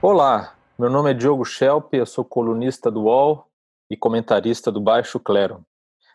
Olá, meu nome é Diogo Schelp, eu sou colunista do UOL e comentarista do Baixo Clero.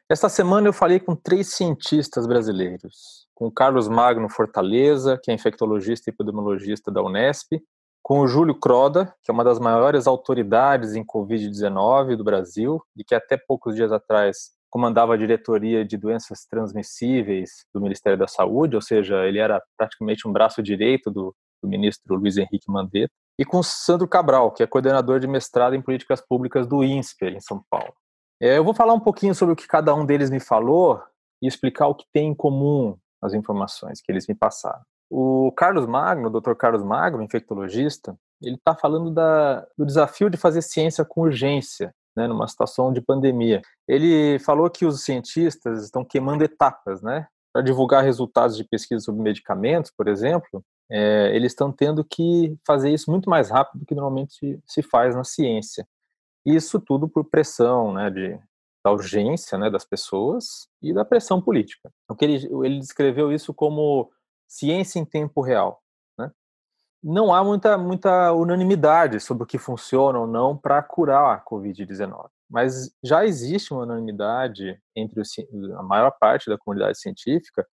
Esta semana eu falei com três cientistas brasileiros, com Carlos Magno Fortaleza, que é infectologista e epidemiologista da Unesp, com o Júlio Croda, que é uma das maiores autoridades em Covid-19 do Brasil e que até poucos dias atrás comandava a diretoria de doenças transmissíveis do Ministério da Saúde, ou seja, ele era praticamente um braço direito do, do ministro Luiz Henrique Mandetta, e com Sandro Cabral, que é coordenador de mestrado em políticas públicas do INSPER, em São Paulo. É, eu vou falar um pouquinho sobre o que cada um deles me falou e explicar o que tem em comum as informações que eles me passaram. O Carlos Magno, o Dr. Carlos Magno, infectologista, ele está falando da, do desafio de fazer ciência com urgência, né, numa situação de pandemia. Ele falou que os cientistas estão queimando etapas, né, para divulgar resultados de pesquisa sobre medicamentos, por exemplo. É, eles estão tendo que fazer isso muito mais rápido do que normalmente se faz na ciência. Isso tudo por pressão, né, de, da urgência, né, das pessoas e da pressão política. O que ele, ele descreveu isso como ciência em tempo real. Né? Não há muita, muita unanimidade sobre o que funciona ou não para curar a Covid-19, mas já existe uma unanimidade entre a maior parte da comunidade científica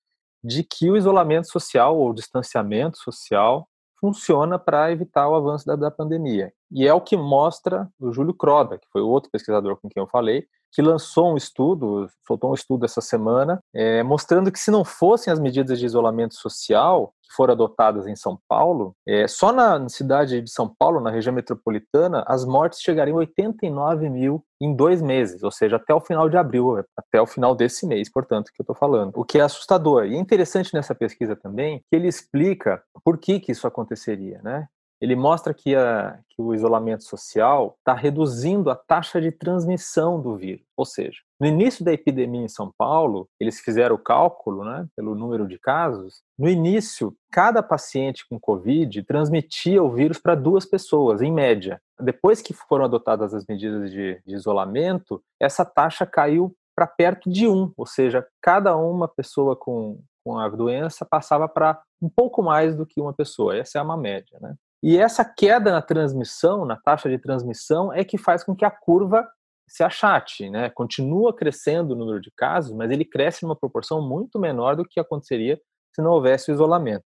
de que o isolamento social ou o distanciamento social funciona para evitar o avanço da, da, pandemia. E é o que mostra o Júlio Croda, que foi outro pesquisador com quem eu falei, que lançou um estudo, soltou um estudo essa semana, é, mostrando que se não fossem as medidas de isolamento social que foram adotadas em São Paulo, é, só na cidade de São Paulo, na região metropolitana, as mortes chegariam a 89 mil em dois meses, ou seja, até o final de abril, até o final desse mês, portanto, que eu estou falando. O que é assustador. E é interessante nessa pesquisa também que ele explica por que, que isso aconteceria, né? Ele mostra que, a, que o isolamento social está reduzindo a taxa de transmissão do vírus. Ou seja, no início da epidemia em São Paulo, eles fizeram o cálculo, né, pelo número de casos. No início, cada paciente com Covid transmitia o vírus para duas pessoas, em média. Depois que foram adotadas as medidas de, de isolamento, essa taxa caiu para perto de um, ou seja, cada uma pessoa com, com a doença passava para um pouco mais do que uma pessoa. Essa é uma média, né? E essa queda na transmissão, na taxa de transmissão, é que faz com que a curva se achate, né? Continua crescendo o número de casos, mas ele cresce numa proporção muito menor do que aconteceria se não houvesse o isolamento.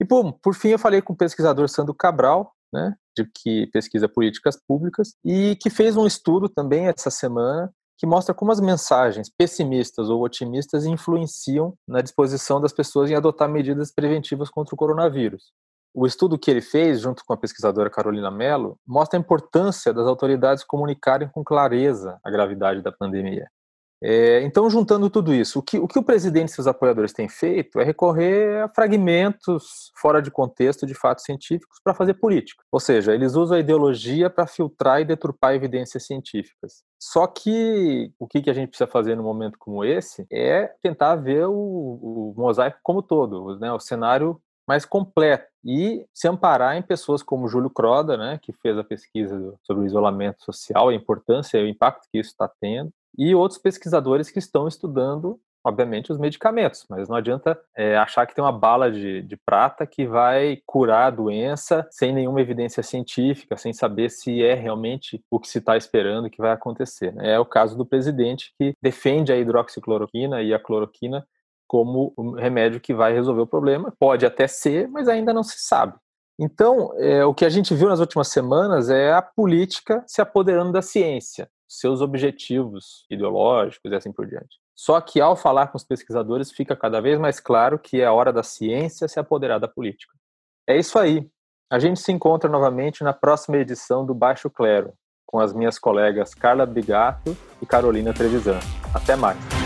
E por, por fim, eu falei com o pesquisador Sandro Cabral, né, de que pesquisa políticas públicas e que fez um estudo também essa semana que mostra como as mensagens pessimistas ou otimistas influenciam na disposição das pessoas em adotar medidas preventivas contra o coronavírus. O estudo que ele fez, junto com a pesquisadora Carolina Mello, mostra a importância das autoridades comunicarem com clareza a gravidade da pandemia. É, então, juntando tudo isso, o que, o que o presidente e seus apoiadores têm feito é recorrer a fragmentos fora de contexto de fatos científicos para fazer política. Ou seja, eles usam a ideologia para filtrar e deturpar evidências científicas. Só que o que, a gente precisa fazer num momento como esse é tentar ver o, o mosaico como todo, né, o cenário mais completo e se amparar em pessoas como Júlio Croda, né, que fez a pesquisa sobre o isolamento social, a importância e o impacto que isso está tendo, e outros pesquisadores que estão estudando, obviamente, os medicamentos, mas não adianta é, achar que tem uma bala de, de prata que vai curar a doença sem nenhuma evidência científica, sem saber se é realmente o que se está esperando que vai acontecer. Né? É o caso do presidente que defende a hidroxicloroquina e a cloroquina como um remédio que vai resolver o problema. Pode até ser, mas ainda não se sabe. Então, é, o que a gente viu nas últimas semanas é a política se apoderando da ciência, seus objetivos ideológicos e assim por diante. Só que ao falar com os pesquisadores fica cada vez mais claro que é hora da ciência se apoderar da política. É isso aí. A gente se encontra novamente na próxima edição do Baixo Clero, com as minhas colegas Carla Bigato e Carolina Trevisan. Até mais.